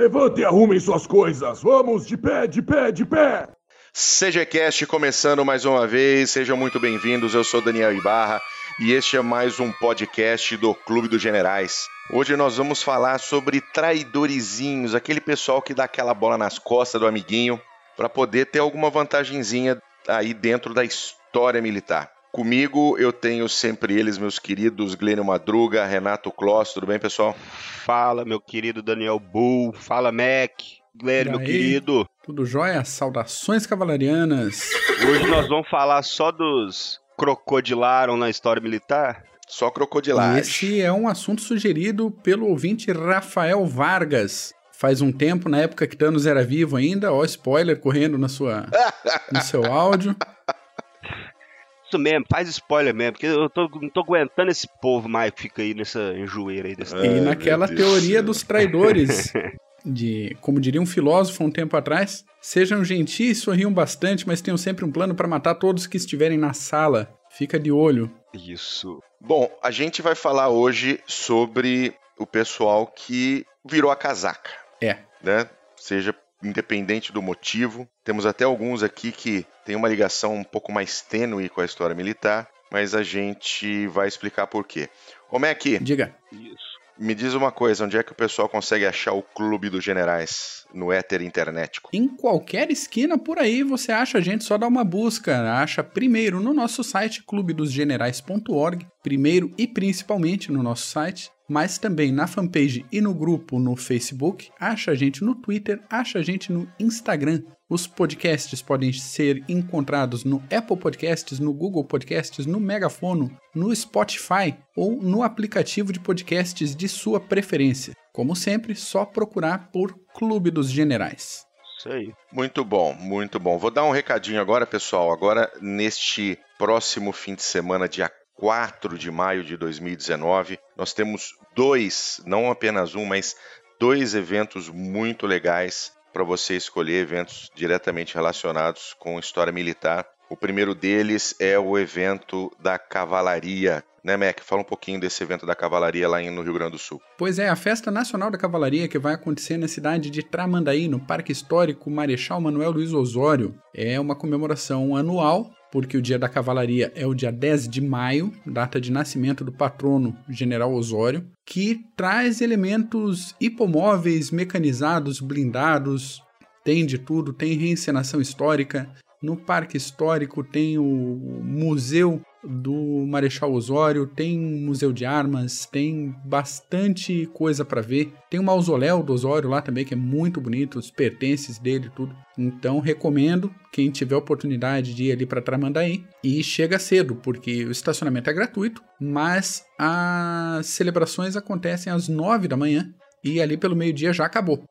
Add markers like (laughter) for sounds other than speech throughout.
Levante e arrumem suas coisas. Vamos de pé, de pé, de pé. CGCast começando mais uma vez. Sejam muito bem-vindos. Eu sou Daniel Ibarra e este é mais um podcast do Clube dos Generais. Hoje nós vamos falar sobre traidorizinhos, aquele pessoal que dá aquela bola nas costas do amiguinho para poder ter alguma vantagenzinha aí dentro da história militar. Comigo eu tenho sempre eles, meus queridos Glênio Madruga, Renato Kloss, tudo bem, pessoal? Fala, meu querido Daniel Bull, fala, Mac, Glênio, meu querido. Tudo jóia? Saudações cavalarianas. Hoje nós vamos falar só dos crocodilaram na história militar? Só crocodilagem. Esse é um assunto sugerido pelo ouvinte Rafael Vargas. Faz um tempo, na época que Thanos era vivo ainda, ó, spoiler correndo na sua, no seu áudio. (laughs) Isso mesmo, faz spoiler mesmo, porque eu tô, não tô aguentando esse povo mais que fica aí nessa enjoeira aí desse E naquela teoria dos traidores, (laughs) de, como diria um filósofo um tempo atrás, sejam gentis, sorriam bastante, mas tenham sempre um plano para matar todos que estiverem na sala. Fica de olho. Isso. Bom, a gente vai falar hoje sobre o pessoal que virou a casaca. É. Né? Seja independente do motivo. Temos até alguns aqui que têm uma ligação um pouco mais tênue com a história militar, mas a gente vai explicar por quê. Como é que? Diga. Isso. Me diz uma coisa, onde é que o pessoal consegue achar o Clube dos Generais no éter? Em qualquer esquina por aí você acha a gente, só dá uma busca. Acha primeiro no nosso site clubedosgenerais.org, primeiro e principalmente no nosso site, mas também na fanpage e no grupo no Facebook. Acha a gente no Twitter, acha a gente no Instagram. Os podcasts podem ser encontrados no Apple Podcasts, no Google Podcasts, no Megafono, no Spotify ou no aplicativo de podcasts de sua preferência. Como sempre, só procurar por Clube dos Generais. Isso aí. Muito bom, muito bom. Vou dar um recadinho agora, pessoal. Agora, neste próximo fim de semana, dia 4 de maio de 2019, nós temos dois, não apenas um, mas dois eventos muito legais para você escolher eventos diretamente relacionados com história militar. O primeiro deles é o evento da cavalaria. Né, Mac? Fala um pouquinho desse evento da cavalaria lá no Rio Grande do Sul. Pois é, a Festa Nacional da Cavalaria que vai acontecer na cidade de Tramandaí, no Parque Histórico Marechal Manuel Luiz Osório. É uma comemoração anual porque o dia da cavalaria é o dia 10 de maio, data de nascimento do patrono General Osório, que traz elementos hipomóveis, mecanizados, blindados, tem de tudo, tem reencenação histórica. No Parque Histórico tem o Museu do Marechal Osório, tem museu de armas, tem bastante coisa para ver. Tem o mausoléu do Osório lá também, que é muito bonito, os pertences dele tudo. Então recomendo quem tiver oportunidade de ir ali para Tramandaí e chega cedo, porque o estacionamento é gratuito, mas as celebrações acontecem às 9 da manhã e ali pelo meio-dia já acabou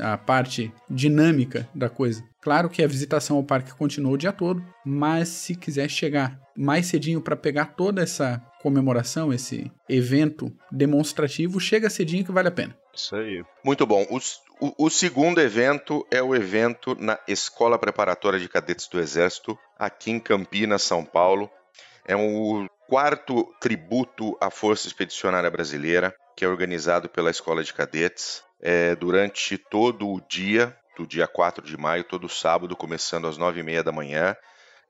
a parte dinâmica da coisa. Claro que a visitação ao parque continua o dia todo, mas se quiser chegar mais cedinho para pegar toda essa comemoração, esse evento demonstrativo, chega cedinho que vale a pena. Isso aí. Muito bom. O, o, segundo evento é o evento na Escola Preparatória de Cadetes do Exército, aqui em Campinas, São Paulo. É o quarto tributo à Força Expedicionária Brasileira, que é organizado pela Escola de Cadetes. É, durante todo o dia, do dia 4 de maio, todo sábado, começando às 9h30 da manhã,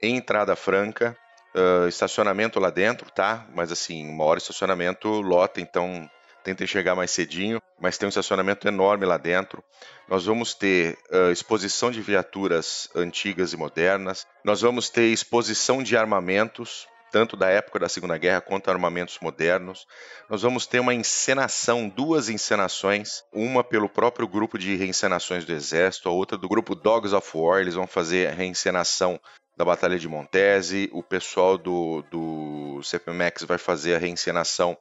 em entrada franca, uh, estacionamento lá dentro, tá? Mas assim, uma hora estacionamento lota, então tentem chegar mais cedinho, mas tem um estacionamento enorme lá dentro. Nós vamos ter uh, exposição de viaturas antigas e modernas, nós vamos ter exposição de armamentos, tanto da época da Segunda Guerra quanto armamentos modernos. Nós vamos ter uma encenação, duas encenações, uma pelo próprio grupo de reencenações do Exército, a outra do grupo Dogs of War. Eles vão fazer a reencenação da Batalha de Montese, o pessoal do, do CPMX vai fazer a reencenação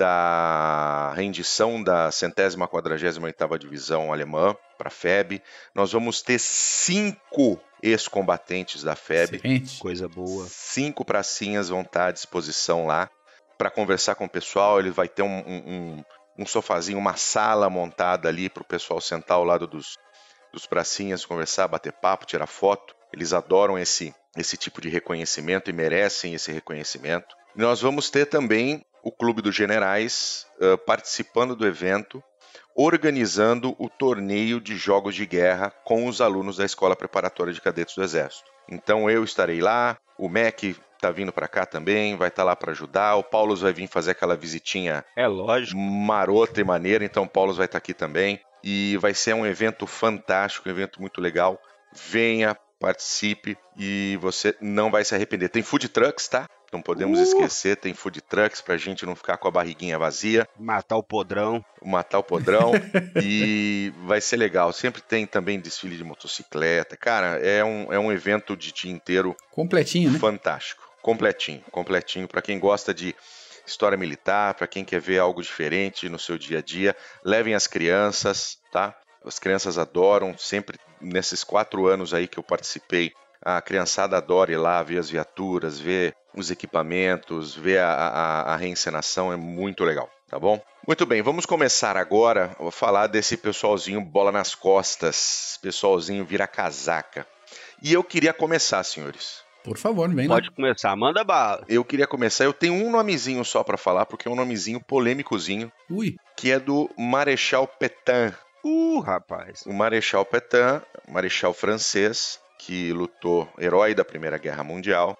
da rendição da centésima quadragésima oitava divisão alemã para a FEB. Nós vamos ter cinco ex-combatentes da FEB. Excelente. Coisa boa. Cinco pracinhas vão estar à disposição lá para conversar com o pessoal. Ele vai ter um, um, um sofazinho, uma sala montada ali para o pessoal sentar ao lado dos, dos pracinhas, conversar, bater papo, tirar foto. Eles adoram esse, esse tipo de reconhecimento e merecem esse reconhecimento. Nós vamos ter também o Clube dos Generais uh, participando do evento, organizando o torneio de jogos de guerra com os alunos da Escola Preparatória de Cadetes do Exército. Então eu estarei lá, o MEC tá vindo para cá também, vai estar tá lá para ajudar. O Paulo vai vir fazer aquela visitinha é lógico. marota e maneira, então o Paulo vai estar tá aqui também. E vai ser um evento fantástico, um evento muito legal. Venha, participe e você não vai se arrepender. Tem food trucks, tá? Não podemos uh! esquecer, tem food trucks pra gente não ficar com a barriguinha vazia. Matar o podrão. Matar o podrão. (laughs) e vai ser legal. Sempre tem também desfile de motocicleta. Cara, é um, é um evento de dia inteiro. Completinho, né? Fantástico. Completinho, completinho. Para quem gosta de história militar, para quem quer ver algo diferente no seu dia a dia, levem as crianças, tá? As crianças adoram, sempre nesses quatro anos aí que eu participei, a criançada adora ir lá ver as viaturas, ver os equipamentos, ver a, a, a reencenação, é muito legal, tá bom? Muito bem, vamos começar agora a falar desse pessoalzinho bola nas costas, pessoalzinho vira casaca. E eu queria começar, senhores, por favor, vem Pode lá. começar, manda bala. Eu queria começar, eu tenho um nomezinho só para falar, porque é um nomezinho polêmicozinho. Ui. Que é do Marechal Petain. Uh, rapaz. O Marechal Petain, marechal francês, que lutou, herói da Primeira Guerra Mundial,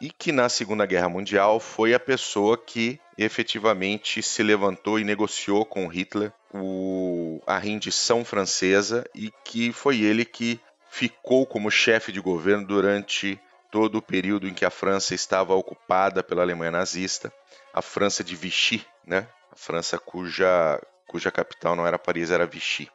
e que na Segunda Guerra Mundial foi a pessoa que efetivamente se levantou e negociou com Hitler o, a rendição francesa e que foi ele que ficou como chefe de governo durante todo o período em que a França estava ocupada pela Alemanha nazista, a França de Vichy, né? A França cuja, cuja capital não era Paris, era Vichy.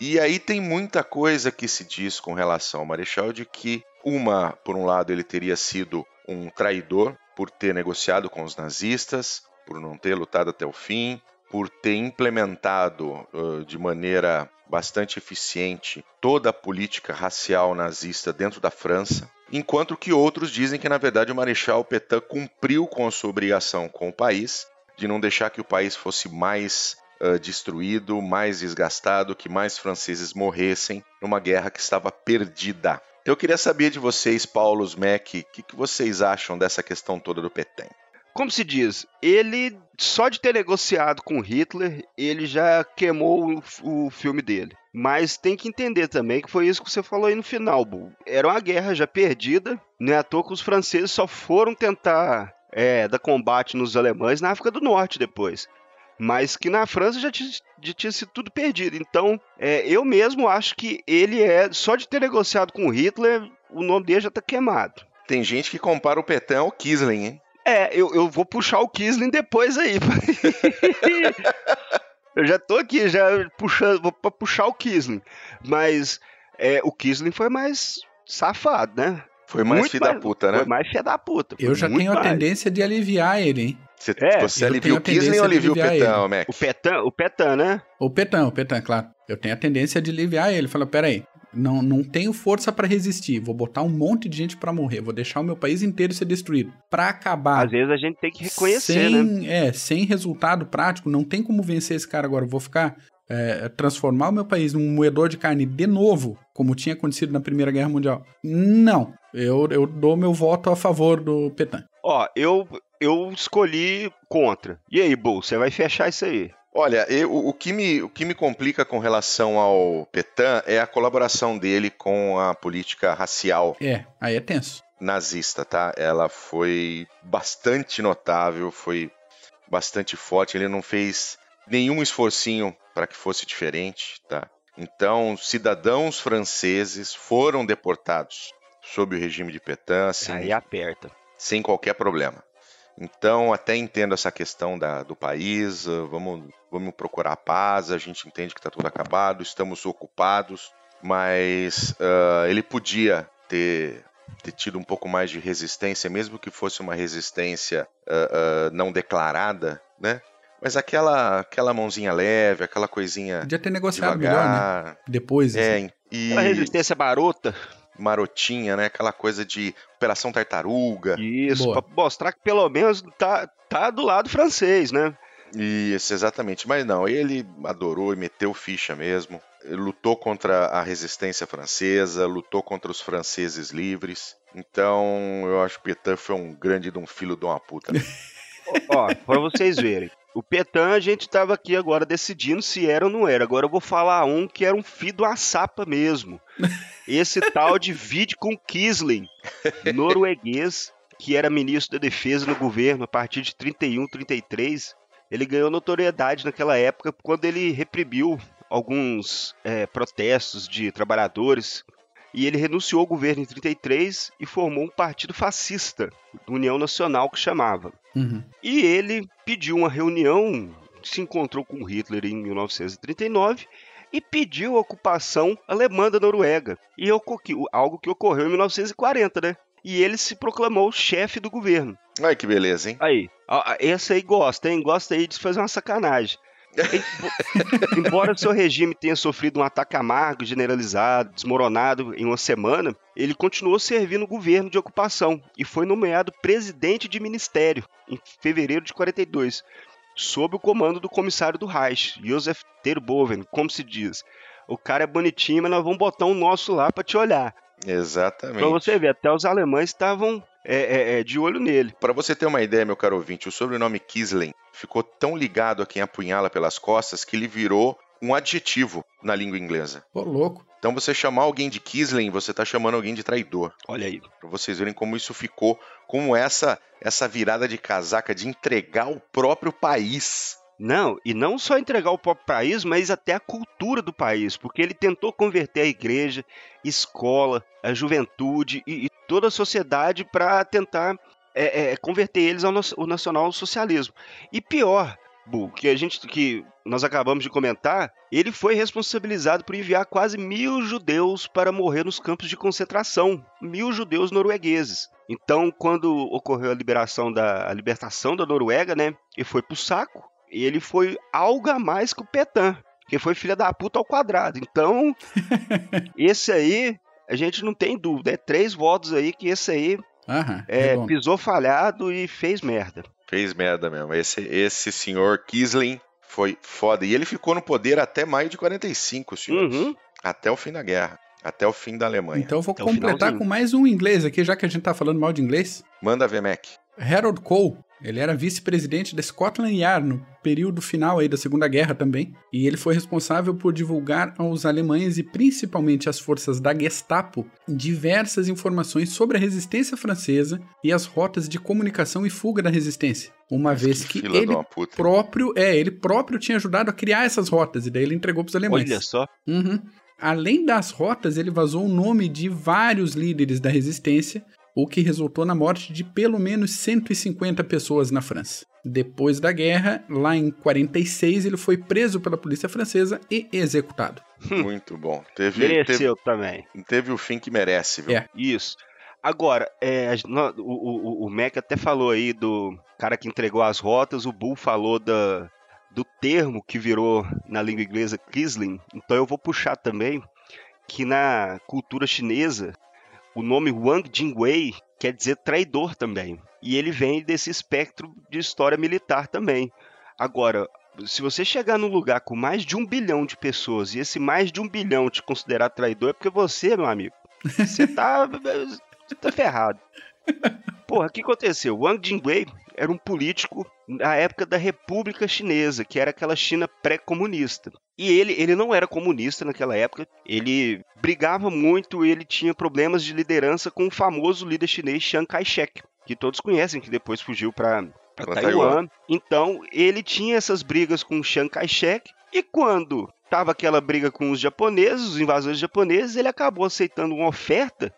E aí tem muita coisa que se diz com relação ao Marechal de que uma, por um lado, ele teria sido um traidor por ter negociado com os nazistas, por não ter lutado até o fim, por ter implementado uh, de maneira bastante eficiente toda a política racial nazista dentro da França, enquanto que outros dizem que na verdade o Marechal Petain cumpriu com a sua obrigação com o país de não deixar que o país fosse mais uh, destruído, mais desgastado, que mais franceses morressem numa guerra que estava perdida. Então eu queria saber de vocês, Paulo, Mac, o que, que vocês acham dessa questão toda do Petain? como se diz, ele só de ter negociado com Hitler, ele já queimou o, o, filme dele. Mas tem que entender também que foi isso que você falou aí no final, Bull. Era uma guerra já perdida, não é à toa que os franceses só foram tentar é, dar combate nos alemães na África do Norte depois. Mas que na França já tinha, já tinha sido tudo perdido. Então, é, eu mesmo acho que ele é, só de ter negociado com Hitler, o nome dele já está queimado. Tem gente que compara o Petain ao Kisling, hein? É, eu, eu vou puxar o Kisling depois aí. (laughs) eu já tô aqui, já puxando, vou puxar o Kisling. Mas é, o Kisling foi mais safado, né? Foi mais filho da puta, né? Foi mais filho da puta. Eu já tenho mais. a tendência de aliviar ele, hein? Você, é, você alivia o Kisling ou alivia o Petan, Mac? O Petan, o Petan, né? O Petan, o Petan, claro. Eu tenho a tendência de aliviar ele. Fala, peraí, não, não tenho força para resistir. Vou botar um monte de gente para morrer. Vou deixar o meu país inteiro ser destruído. Para acabar. Às vezes a gente tem que reconhecer, sem, né? É, sem resultado prático, não tem como vencer esse cara agora. vou ficar. É, transformar o meu país num moedor de carne de novo, como tinha acontecido na Primeira Guerra Mundial. Não. Eu, eu dou meu voto a favor do Petan. Ó, eu, eu escolhi contra. E aí, Bull, você vai fechar isso aí? Olha, eu, o, que me, o que me complica com relação ao Petan é a colaboração dele com a política racial. É, aí é tenso. Nazista, tá? Ela foi bastante notável, foi bastante forte. Ele não fez nenhum esforcinho para que fosse diferente, tá? Então, cidadãos franceses foram deportados sob o regime de Petain, assim, aí aperta, sem qualquer problema. Então, até entendo essa questão da, do país, uh, vamos, vamos procurar paz, a gente entende que está tudo acabado, estamos ocupados, mas uh, ele podia ter, ter tido um pouco mais de resistência, mesmo que fosse uma resistência uh, não declarada, né? Mas aquela, aquela mãozinha leve, aquela coisinha. Podia ter negociado devagar, melhor, né? Depois. É, assim. e... Aquela resistência barota marotinha, né? Aquela coisa de Operação Tartaruga. Isso, Boa. pra mostrar que pelo menos tá, tá do lado francês, né? Isso, exatamente. Mas não, ele adorou e meteu ficha mesmo. Ele lutou contra a resistência francesa, lutou contra os franceses livres. Então, eu acho que Petain foi um grande de um filho de uma puta. (laughs) Ó, pra vocês verem. O Petan, a gente estava aqui agora decidindo se era ou não era. Agora eu vou falar um que era um fido a sapa mesmo. (laughs) Esse tal de Vidkun Kisling, (laughs) norueguês, que era ministro da defesa no governo a partir de 31, 33. Ele ganhou notoriedade naquela época quando ele reprimiu alguns é, protestos de trabalhadores e ele renunciou ao governo em 33 e formou um partido fascista, União Nacional, que chamava. Uhum. E ele pediu uma reunião, se encontrou com Hitler em 1939 e pediu a ocupação alemã da Noruega. E algo que ocorreu em 1940, né? E ele se proclamou chefe do governo. Ai, que beleza, hein? Aí, essa aí gosta, hein? Gosta aí de fazer uma sacanagem. (laughs) Embora seu regime tenha sofrido um ataque amargo, generalizado, desmoronado em uma semana, ele continuou servindo o governo de ocupação e foi nomeado presidente de ministério em fevereiro de 42, sob o comando do comissário do Reich, Josef Terboven, como se diz. O cara é bonitinho, mas nós vamos botar um nosso lá para te olhar. Exatamente. Pra você ver, até os alemães estavam é, é, é, de olho nele. Para você ter uma ideia, meu caro ouvinte, o sobrenome Kisling ficou tão ligado a quem apunhala pelas costas que ele virou um adjetivo na língua inglesa. Ô, louco. Então você chamar alguém de Kisling, você está chamando alguém de traidor. Olha aí. Para vocês verem como isso ficou, como essa essa virada de casaca de entregar o próprio país não, e não só entregar o próprio país, mas até a cultura do país, porque ele tentou converter a igreja, escola, a juventude e, e toda a sociedade para tentar é, é, converter eles ao, ao nacional-socialismo. E pior, Bu, que a gente que nós acabamos de comentar, ele foi responsabilizado por enviar quase mil judeus para morrer nos campos de concentração, mil judeus noruegueses. Então, quando ocorreu a liberação da a libertação da Noruega, né, e foi pro saco, ele foi algo a mais que o Petan, que foi filha da puta ao quadrado. Então, (laughs) esse aí, a gente não tem dúvida. É três votos aí que esse aí Aham, é, pisou falhado e fez merda. Fez merda mesmo. Esse, esse senhor Kisling foi foda. E ele ficou no poder até maio de 45, senhores. Uhum. Até o fim da guerra. Até o fim da Alemanha. Então eu vou Até completar com mais um inglês aqui, já que a gente tá falando mal de inglês. Manda ver, Mac. Harold Cole, ele era vice-presidente da Scotland Yard no período final aí da Segunda Guerra também, e ele foi responsável por divulgar aos alemães e principalmente às forças da Gestapo diversas informações sobre a resistência francesa e as rotas de comunicação e fuga da resistência. Uma vez que, de ele puta. próprio, é, ele próprio tinha ajudado a criar essas rotas e daí ele entregou para os alemães. Olha só. Uhum. Além das rotas, ele vazou o nome de vários líderes da resistência, o que resultou na morte de pelo menos 150 pessoas na França. Depois da guerra, lá em 46, ele foi preso pela polícia francesa e executado. Muito bom. Teve, teve, Mereceu também. teve o fim que merece, viu? É. Isso. Agora, é, o, o, o Mac até falou aí do cara que entregou as rotas, o Bull falou da, do termo que virou na língua inglesa Kisling. Então eu vou puxar também que na cultura chinesa o nome Wang Jingwei quer dizer traidor também. E ele vem desse espectro de história militar também. Agora, se você chegar num lugar com mais de um bilhão de pessoas e esse mais de um bilhão te considerar traidor, é porque você, meu amigo, você tá, (laughs) você tá ferrado. Porra, o que aconteceu? Wang Jingwei era um político na época da República Chinesa, que era aquela China pré-comunista. E ele, ele não era comunista naquela época, ele brigava muito, ele tinha problemas de liderança com o famoso líder chinês Chiang Kai-shek, que todos conhecem, que depois fugiu para Taiwan. Então, ele tinha essas brigas com o Chiang Kai-shek, e quando tava aquela briga com os japoneses, os invasores japoneses, ele acabou aceitando uma oferta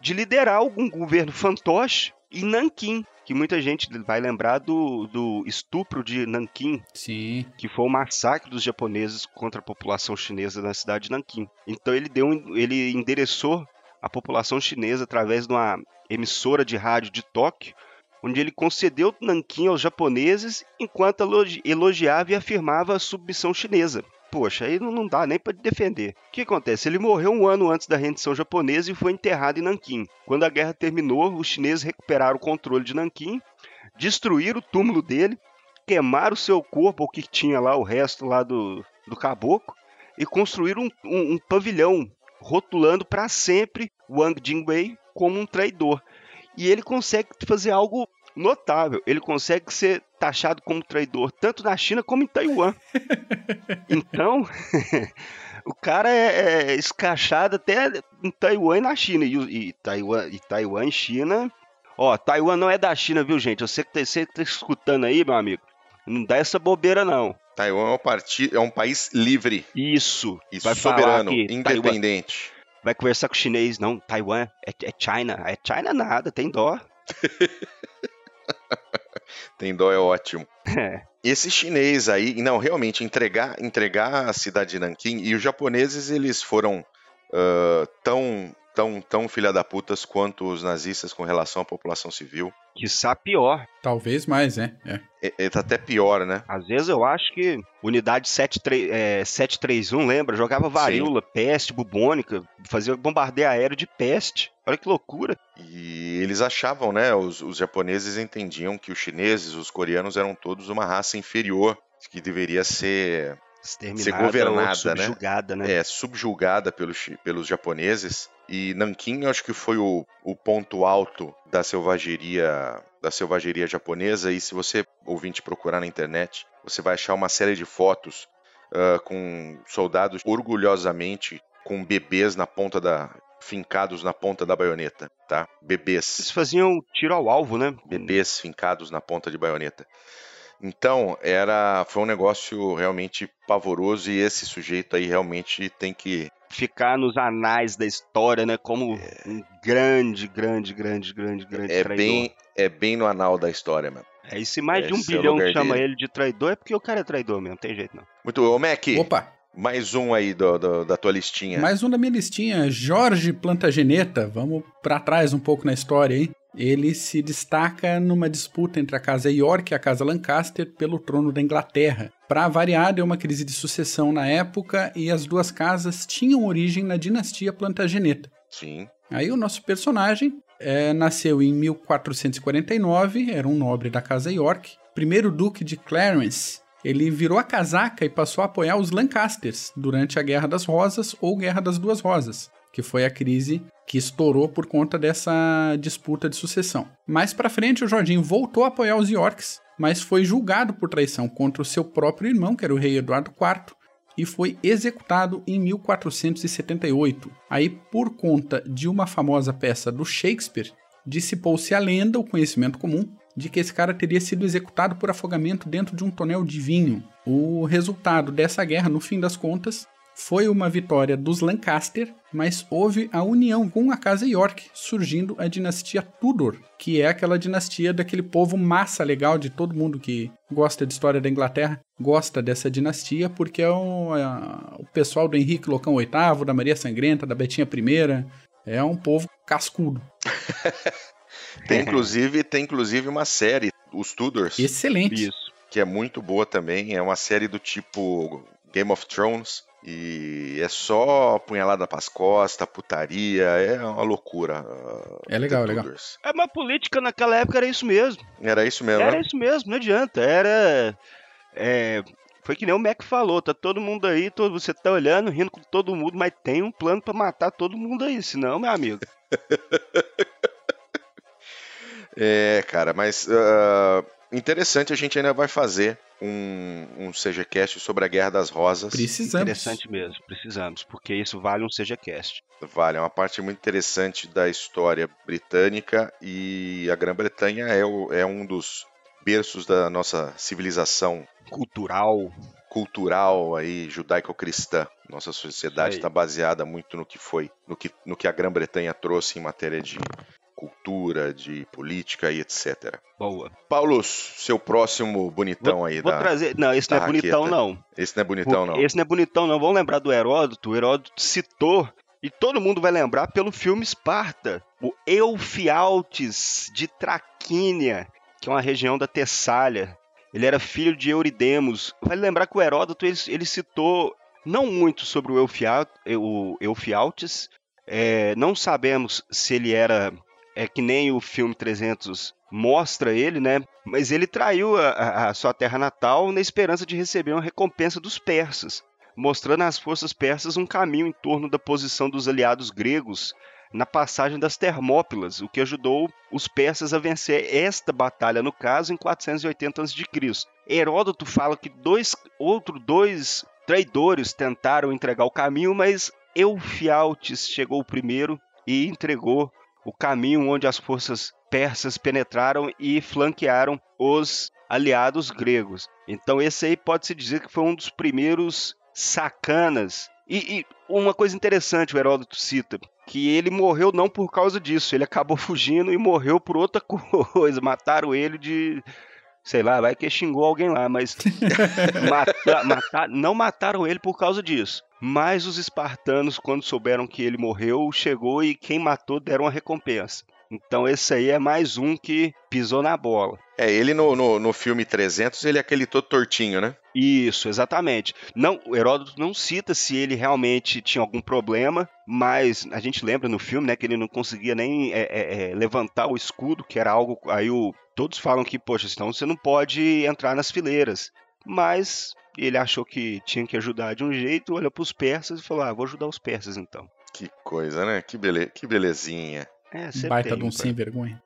de liderar algum governo fantoche em Nanquim, que muita gente vai lembrar do, do estupro de Nanquim, Sim. que foi o massacre dos japoneses contra a população chinesa na cidade de Nanquim. Então ele deu, ele endereçou a população chinesa através de uma emissora de rádio de Tóquio, onde ele concedeu Nanquim aos japoneses enquanto elogi- elogiava e afirmava a submissão chinesa. Poxa, aí não- dá nem para defender. O que acontece? Ele morreu um ano antes da rendição japonesa e foi enterrado em Nanquim. Quando a guerra terminou, os chineses recuperaram o controle de Nanquim, destruíram o túmulo dele, queimaram o seu corpo, o que tinha lá, o resto lá do, do caboclo, e construíram um, um- um pavilhão rotulando para sempre Wang Jingwei como um traidor. E ele consegue fazer algo notável. Ele consegue ser taxado como traidor tanto na China como em Taiwan. (laughs) então, (laughs) o cara é, é escrachado até em Taiwan e na China. E, e, Taiwan, e Taiwan e China. Ó, Taiwan não é da China, viu, gente? Você que tá, você tá escutando aí, meu amigo, não dá essa bobeira, não. Taiwan é um, parti... é um país livre. Isso. E soberano, independente. Taiwan... Vai conversar com o chinês, não. Taiwan é, é China. É China nada, tem dó. (laughs) tem dó é ótimo. É. Esse chinês aí, não, realmente, entregar, entregar a cidade de Nanquim, e os japoneses, eles foram uh, tão tão, tão filha da putas quanto os nazistas com relação à população civil. Quiçá pior. Talvez mais, né? É. É, é, tá até pior, né? Às vezes eu acho que unidade 73, é, 731, lembra? Jogava varíola, Sim. peste bubônica, fazia bombardeio aéreo de peste. Olha que loucura. E eles achavam, né? Os, os japoneses entendiam que os chineses, os coreanos eram todos uma raça inferior, que deveria ser ser governada, subjugada, né? né? É, subjugada pelos, pelos japoneses. E Nanquim, acho que foi o, o ponto alto da selvageria da selvageria japonesa. E se você ouvinte procurar na internet, você vai achar uma série de fotos uh, com soldados orgulhosamente com bebês na ponta da fincados na ponta da baioneta, tá? Bebês. Eles faziam tiro ao alvo, né? Bebês fincados na ponta de baioneta. Então, era foi um negócio realmente pavoroso e esse sujeito aí realmente tem que ficar nos anais da história, né, como é... um grande, grande, grande, grande, grande é traidor. Bem, é bem no anal da história mesmo. É, e se mais de um bilhão chama dele. ele de traidor, é porque o cara é traidor mesmo, tem jeito não. Muito, ô Mac. Opa. Mais um aí do, do, da tua listinha. Mais um da minha listinha, Jorge Plantageneta. Vamos para trás um pouco na história aí ele se destaca numa disputa entre a casa York e a casa Lancaster pelo trono da Inglaterra. Para variar, deu uma crise de sucessão na época e as duas casas tinham origem na dinastia Plantageneta. Sim. Aí o nosso personagem é, nasceu em 1449, era um nobre da casa York, primeiro duque de Clarence. Ele virou a casaca e passou a apoiar os Lancasters durante a Guerra das Rosas ou Guerra das Duas Rosas, que foi a crise que estourou por conta dessa disputa de sucessão. Mais para frente, o Jorginho voltou a apoiar os Yorks, mas foi julgado por traição contra o seu próprio irmão, que era o rei Eduardo IV, e foi executado em 1478. Aí, por conta de uma famosa peça do Shakespeare, dissipou-se a lenda, o conhecimento comum, de que esse cara teria sido executado por afogamento dentro de um tonel de vinho. O resultado dessa guerra, no fim das contas, foi uma vitória dos Lancaster, mas houve a união com a casa York, surgindo a dinastia Tudor, que é aquela dinastia daquele povo massa legal de todo mundo que gosta de história da Inglaterra, gosta dessa dinastia, porque é o, é o pessoal do Henrique Locão VIII, da Maria Sangrenta, da Betinha I, é um povo cascudo. (laughs) tem inclusive tem inclusive uma série, os Tudors. Excelente. Isso. Que é muito boa também, é uma série do tipo Game of Thrones, e é só punhalada pras costas, putaria, é uma loucura. É legal, é legal. É, uma política naquela época era isso mesmo. Era isso mesmo. Era né? isso mesmo, não adianta. Era. É, foi que nem o Mac falou, tá todo mundo aí, todo, você tá olhando, rindo com todo mundo, mas tem um plano para matar todo mundo aí, senão, meu amigo. (laughs) é, cara, mas uh, interessante, a gente ainda vai fazer um, um CGCast sobre a Guerra das Rosas. Precisamos. Interessante mesmo, precisamos, porque isso vale um CGCast. Vale, é uma parte muito interessante da história britânica e a Grã-Bretanha é, é um dos berços da nossa civilização cultural cultural aí judaico-cristã. Nossa sociedade está baseada muito no que foi, no que, no que a Grã-Bretanha trouxe em matéria de cultura, de política e etc. Boa. Paulo, seu próximo bonitão vou, aí vou da trazer, não, esse não é bonitão não. Esse não é bonitão não. Esse não é bonitão não. Vamos lembrar do Heródoto. O Heródoto citou e todo mundo vai lembrar pelo filme Esparta, o Eufialtes de Traquínia, que é uma região da Tessália. Ele era filho de Euridemos. Vai lembrar que o Heródoto ele, ele citou não muito sobre o, o Eufialtes. É, não sabemos se ele era é que nem o filme 300 mostra ele, né? Mas ele traiu a, a, sua terra natal na esperança de receber uma recompensa dos persas, mostrando às forças persas um caminho em torno da posição dos aliados gregos na passagem das Termópilas, o que ajudou os persas a vencer esta batalha, no caso, em 480 a.C. Heródoto fala que dois, outros dois traidores tentaram entregar o caminho, mas Eufialtes chegou primeiro e entregou o caminho onde as forças persas penetraram e flanquearam os aliados gregos. Então esse aí pode-se dizer que foi um dos primeiros sacanas. E, e, uma coisa interessante o Heródoto cita, que ele morreu não por causa disso, ele acabou (laughs) fugindo e morreu por outra (laughs) coisa. Mataram ele de sei lá, vai que xingou alguém lá, mas (laughs) mata, mata, não mataram ele por causa disso. Mas os espartanos, quando souberam que ele morreu, chegou e quem matou deram uma recompensa. Então esse aí é mais um que pisou na bola. É, ele no, no, no, filme 300, ele é aquele todo tortinho, né? Isso, exatamente. Não, o Heródoto não cita se ele realmente tinha algum problema, mas a gente lembra no filme, né, que ele não conseguia nem é, é, é levantar o escudo, que era algo... Aí o, todos falam que, poxa, então você não pode entrar nas fileiras. Mas ele achou que tinha que ajudar de um jeito, olhou para os persas e falou, ah, vou ajudar os persas então. Que coisa, né? Que, bele... que belezinha. É, Baita tem, de um sem vergonha.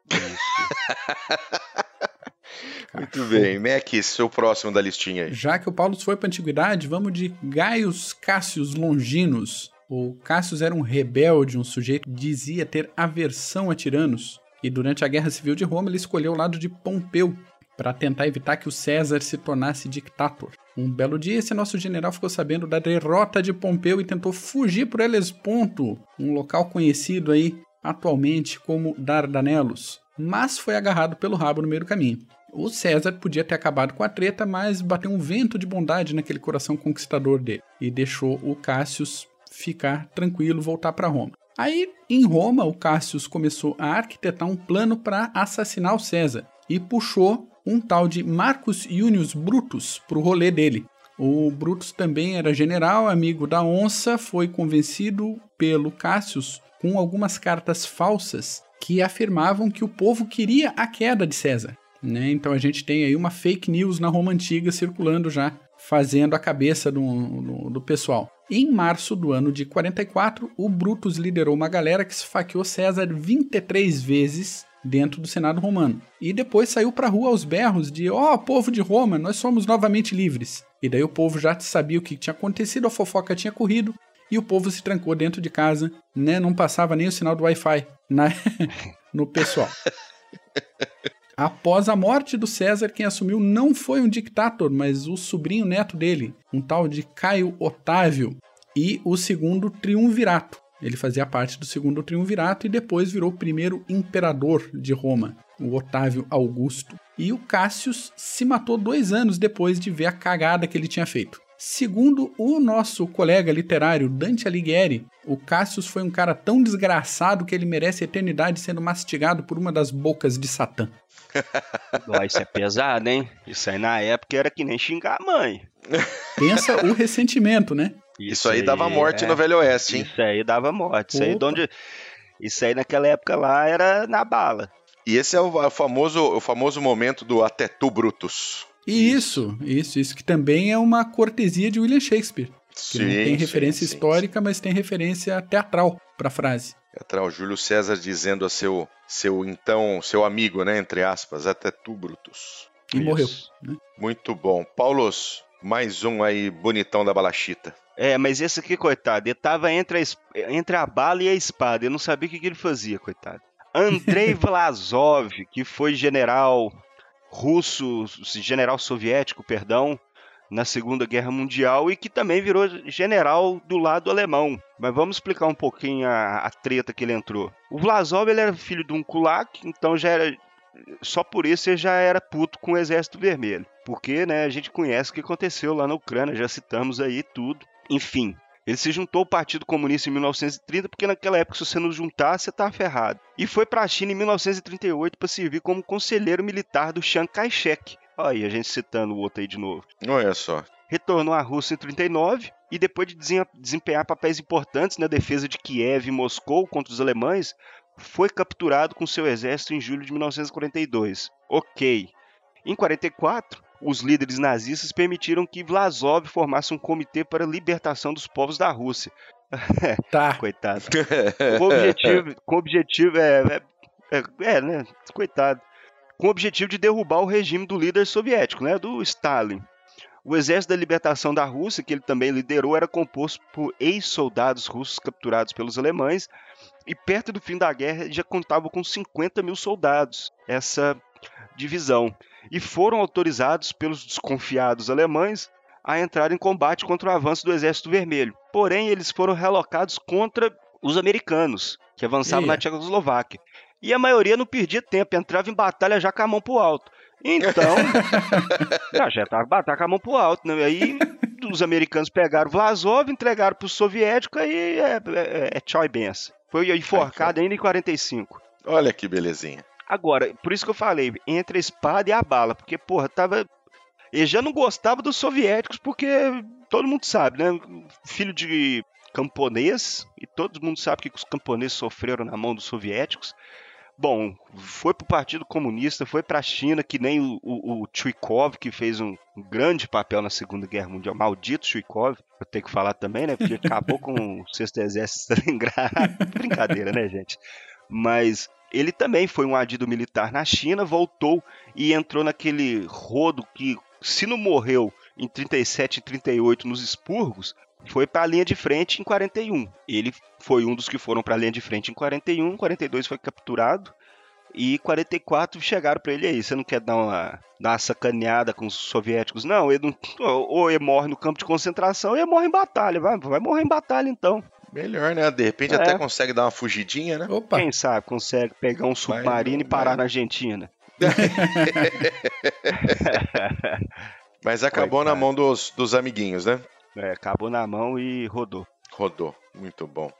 Muito bem. Mac, seu próximo da listinha aí. Já que o Paulo foi para a antiguidade, vamos de Gaius Cassius Longinos. O Cassius era um rebelde, um sujeito que dizia ter aversão a tiranos. E durante a Guerra Civil de Roma, ele escolheu o lado de Pompeu para tentar evitar que o César se tornasse dictator. Um belo dia, esse nosso general ficou sabendo da derrota de Pompeu e tentou fugir para Helesponto, um local conhecido aí atualmente como Dardanelos, mas foi agarrado pelo rabo no meio do caminho. O César podia ter acabado com a treta, mas bateu um vento de bondade naquele coração conquistador dele e deixou o Cássius ficar tranquilo, voltar para Roma. Aí, em Roma, o Cássius começou a arquitetar um plano para assassinar o César e puxou um tal de Marcus Junius Brutus para o rolê dele. O Brutus também era general, amigo da onça, foi convencido pelo Cássius com algumas cartas falsas que afirmavam que o povo queria a queda de César. Né? Então a gente tem aí uma fake news na Roma Antiga circulando já, fazendo a cabeça do, do, do pessoal. Em março do ano de 44, o Brutus liderou uma galera que esfaqueou César 23 vezes dentro do Senado romano. E depois saiu para a rua aos berros de: Ó, oh, povo de Roma, nós somos novamente livres. E daí o povo já sabia o que tinha acontecido, a fofoca tinha corrido, e o povo se trancou dentro de casa, né? Não passava nem o sinal do Wi-Fi na... (laughs) no pessoal. Após a morte do César, quem assumiu não foi um dictator, mas o sobrinho neto dele, um tal de Caio Otávio, e o segundo triunvirato. Ele fazia parte do segundo triunvirato e depois virou o primeiro imperador de Roma, o Otávio Augusto. E o Cássius se matou dois anos depois de ver a cagada que ele tinha feito. Segundo o nosso colega literário Dante Alighieri, o Cassius foi um cara tão desgraçado que ele merece a eternidade sendo mastigado por uma das bocas de Satã. (laughs) Oh, isso é pesado, hein? Isso aí na época era que nem xingar a mãe. Pensa o ressentimento, né? Isso, isso aí, dava morte é... no Velho Oeste, hein? Isso aí dava morte. Isso aí, onde... isso aí naquela época lá era na bala. E esse é o famoso, o famoso momento do até tu, Brutus. Isso, isso, isso, que também é uma cortesia de William Shakespeare. Que sim, não tem referência sim, histórica, sim. mas tem referência teatral para a frase. Teatral, Júlio César dizendo a seu, seu então, seu amigo, né, entre aspas, até tu, Brutus. E isso. morreu. Né? Muito bom. Paulos, mais um aí bonitão da balachita. É, mas esse aqui, coitado, ele tava entre a, entre a bala e a espada. Eu não sabia o que, que ele fazia, coitado. Andrei (laughs) Vlasov, que foi general russo, general soviético, perdão, na Segunda Guerra Mundial e que também virou general do lado alemão. Mas vamos explicar um pouquinho a, a treta que ele entrou. O Vlasov ele era filho de um kulak, então já era só por isso ele já era puto com o Exército Vermelho. Porque, né, a gente conhece o que aconteceu lá na Ucrânia, já citamos aí tudo. Enfim, ele se juntou ao Partido Comunista em 1930 porque naquela época se você não juntar, você tá ferrado. E foi para a China em 1938 para servir como conselheiro militar do Chiang Kai-shek. Olha aí, a gente citando o outro aí de novo. Olha só. Retornou à Rússia em 39 e depois de desempenhar papéis importantes na defesa de Kiev e Moscou contra os alemães, foi capturado com seu exército em julho de 1942. Ok. Em 44, os líderes nazistas permitiram que Vlasov formasse um comitê para a libertação dos povos da Rússia. (laughs) Tá. Coitado. (laughs) Com o objetivo, com o objetivo é, é, é, é, né? Coitado. Com o objetivo de derrubar o regime do líder soviético, né? Do Stalin. O Exército da Libertação da Rússia, que ele também liderou, era composto por ex-soldados russos capturados pelos alemães e perto do fim da guerra já contava com 50 mil soldados, essa divisão. E foram autorizados pelos desconfiados alemães a entrar em combate contra o avanço do Exército Vermelho. Porém, eles foram relocados contra os americanos, que avançavam na Tchecoslováquia. E a maioria não perdia tempo, entrava em batalha já com a mão pro alto. Então, (laughs) já estava batendo com a mão pro alto, né? Aí os americanos pegaram Vlasov, entregaram para os soviéticos, aí é, é, é tchau e benção. Foi enforcado ainda em 45. Olha que belezinha. Agora, por isso que eu falei, entre a espada e a bala, porque, porra, tava. Ele já não gostava dos soviéticos, porque todo mundo sabe, né? Filho de camponês, e todo mundo sabe que os camponeses sofreram na mão dos soviéticos. Bom, foi para o Partido Comunista, foi para a China, que nem o, o, o Chuikov, que fez um, grande papel na Segunda Guerra Mundial. Maldito Chuikov, eu tenho que falar também, né? Porque acabou com o Sexto Exército (laughs) Stalingrado. Brincadeira, né, gente? Mas ele também foi um adido militar na China, voltou e entrou naquele rodo que, se não morreu em 37 e 38 nos expurgos, foi para a linha de frente em 41. Ele foi um dos que foram para a linha de frente em 41, 42 foi capturado e 44 chegaram para ele aí. Você não quer dar uma, dar uma sacaneada com os soviéticos? Não, ele não, (laughs) ou ele morre no campo de concentração ou ele morre em batalha. Vai, vai morrer em batalha então. Melhor, né? De repente é. até consegue dar uma fugidinha, né? Opa. Quem sabe consegue pegar um submarino e parar na Argentina. (laughs) Mas acabou na mão dos, dos amiguinhos, né? É, acabou na mão e rodou. Rodou, muito bom.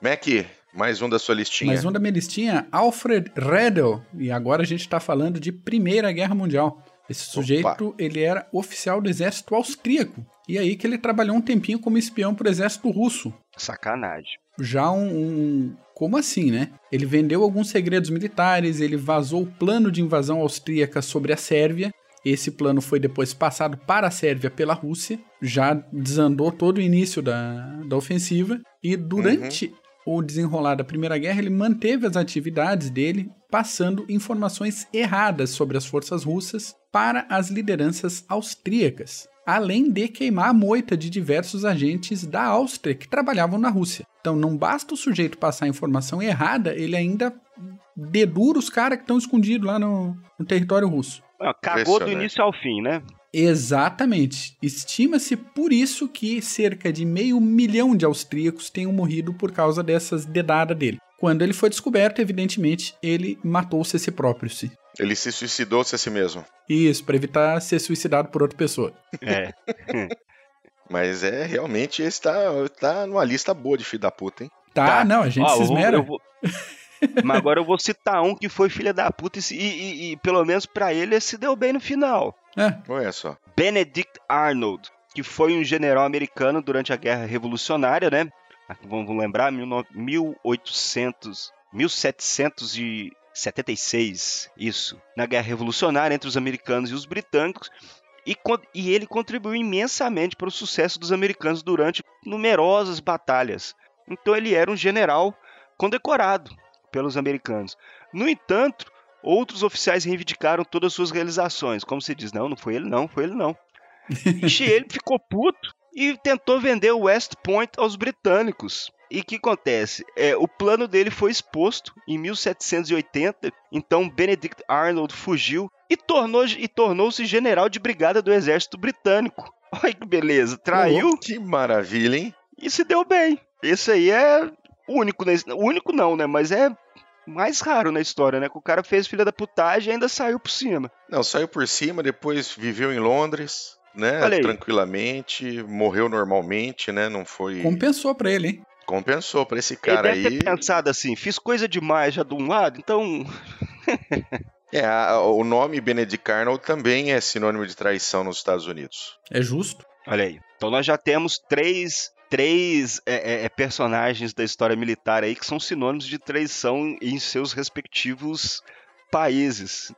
Mac, mais um da sua listinha. Mais um da minha listinha, Alfred Redel. E agora a gente está falando de Primeira Guerra Mundial. Esse sujeito, Opa. ele era oficial do exército austríaco. E aí que ele trabalhou um tempinho como espião para o exército russo. Sacanagem. Já um, um, Como assim, né? Ele vendeu alguns segredos militares, ele vazou o plano de invasão austríaca sobre a Sérvia esse plano foi depois passado para a Sérvia pela Rússia, já desandou todo o início da, da ofensiva, e durante uhum. O desenrolar da Primeira Guerra, ele manteve as atividades dele, passando informações erradas sobre as forças russas para as lideranças austríacas, além de queimar a moita de diversos agentes da Áustria que trabalhavam na Rússia. Então não basta o sujeito passar a informação errada, ele ainda dedura os caras que estão escondidos lá no, no território russo. Ah, cagou do início ao fim, né? Exatamente. Estima-se por isso que cerca de meio milhão de austríacos tenham morrido por causa dessas dedadas dele. Quando ele foi descoberto, evidentemente, ele matou-se a si próprio. -se. Ele se suicidou-se a si mesmo. Isso, para evitar ser suicidado por outra pessoa. É. (laughs) Mas é, realmente, esse tá, tá numa lista boa de filho da puta, hein? Tá, tá. não, a gente Ó, se esmera. Eu vou, eu vou... Mas agora eu vou citar um que foi filha da puta e, e, e pelo menos para ele se deu bem no final. É. Olha só. Benedict Arnold, que foi um general americano durante a Guerra Revolucionária, né? Vamos lembrar, 1800, 1776, isso. Na Guerra Revolucionária entre os americanos e os britânicos. E, e ele contribuiu imensamente para o sucesso dos americanos durante numerosas batalhas. Então ele era um general condecorado pelos americanos. No entanto, outros oficiais reivindicaram todas as suas realizações. Como se diz, não, não foi ele não, foi ele não. (laughs) E ele ficou puto e tentou vender o West Point aos britânicos. E o que acontece? É, o plano dele foi exposto em 1780, então Benedict Arnold fugiu e tornou-se tornou general de brigada do exército britânico. (laughs) Olha que beleza, traiu. Oh, que maravilha, hein? E se deu bem. Esse aí é único, único não, né? Mas é mais raro na história, né? Que o cara fez filha da putagem e ainda saiu por cima. Não, saiu por cima, depois viveu em Londres, né? Tranquilamente, morreu normalmente, né? Não foi. Compensou pra ele, hein? Compensou pra esse cara ele deve aí. Ter pensado assim, fiz coisa demais já de um lado, então. (laughs) é, a, o nome Benedict Arnold também é sinônimo de traição nos Estados Unidos. É justo. Olha aí. Então nós já temos três três é, é, é, personagens da história militar aí que são sinônimos de traição em seus respectivos países.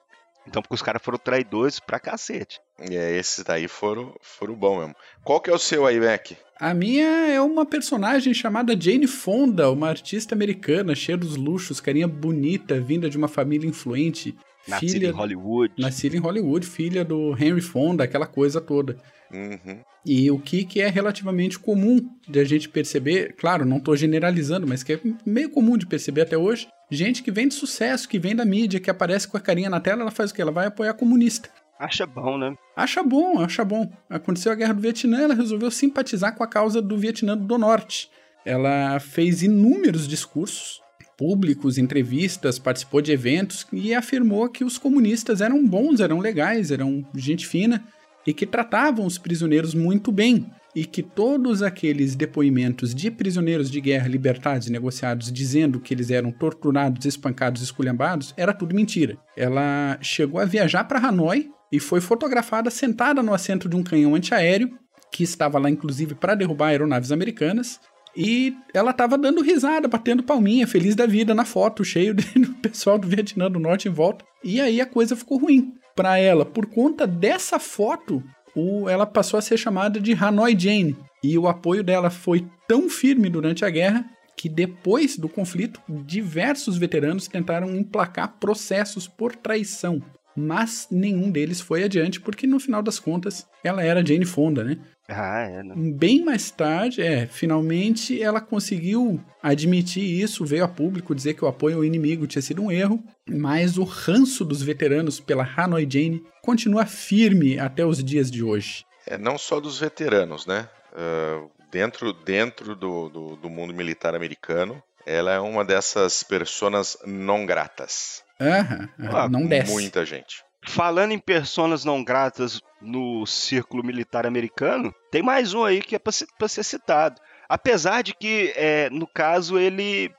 Então, porque os caras foram traidores pra cacete. E é, esses daí foram, foram bom mesmo. Qual que é o seu aí, Mac? A minha é uma personagem chamada Jane Fonda, uma artista americana, cheia dos luxos, carinha bonita, vinda de uma família influente. Nascida filha, em Hollywood. Nascida em Hollywood, filha do Henry Fonda, aquela coisa toda. Uhum. E o que, que é relativamente comum de a gente perceber, claro, não estou generalizando, mas que é meio comum de perceber até hoje, gente que vem de sucesso, que vem da mídia, que aparece com a carinha na tela, ela faz o quê? Ela vai apoiar comunista. Acha bom, né? Acha bom, acha bom. Aconteceu a guerra do Vietnã, ela resolveu simpatizar com a causa do Vietnã do Norte. Ela fez inúmeros discursos públicos, entrevistas, participou de eventos e afirmou que os comunistas eram bons, eram legais, eram gente fina e que tratavam os prisioneiros muito bem. E que todos aqueles depoimentos de prisioneiros de guerra libertados e negociados dizendo que eles eram torturados, espancados, esculhambados, era tudo mentira. Ela chegou a viajar para Hanoi e foi fotografada sentada no assento de um canhão antiaéreo, que estava lá inclusive para derrubar aeronaves americanas, e ela estava dando risada, batendo palminha, feliz da vida na foto, cheio de (laughs) pessoal do Vietnã do Norte em volta. E aí a coisa ficou ruim para ela. Por conta dessa foto, o, ela passou a ser chamada de Hanoi Jane. E o apoio dela foi tão firme durante a guerra que depois do conflito, diversos veteranos tentaram emplacar processos por traição. Mas nenhum deles foi adiante, porque no final das contas ela era Jane Fonda, né? Ah, é, né? Bem mais tarde, é, finalmente ela conseguiu admitir isso, veio a público dizer que o apoio ao inimigo tinha sido um erro, mas o ranço dos veteranos pela Hanoi Jane continua firme até os dias de hoje. É, não só dos veteranos, né? Uh, dentro dentro do, do, do, mundo militar americano, ela é uma dessas personas não gratas. Aham, ah, não desce. Muita gente. Falando em personas não gratas no círculo militar americano, tem mais um aí que é para ser citado. Apesar de que, é, no caso, ele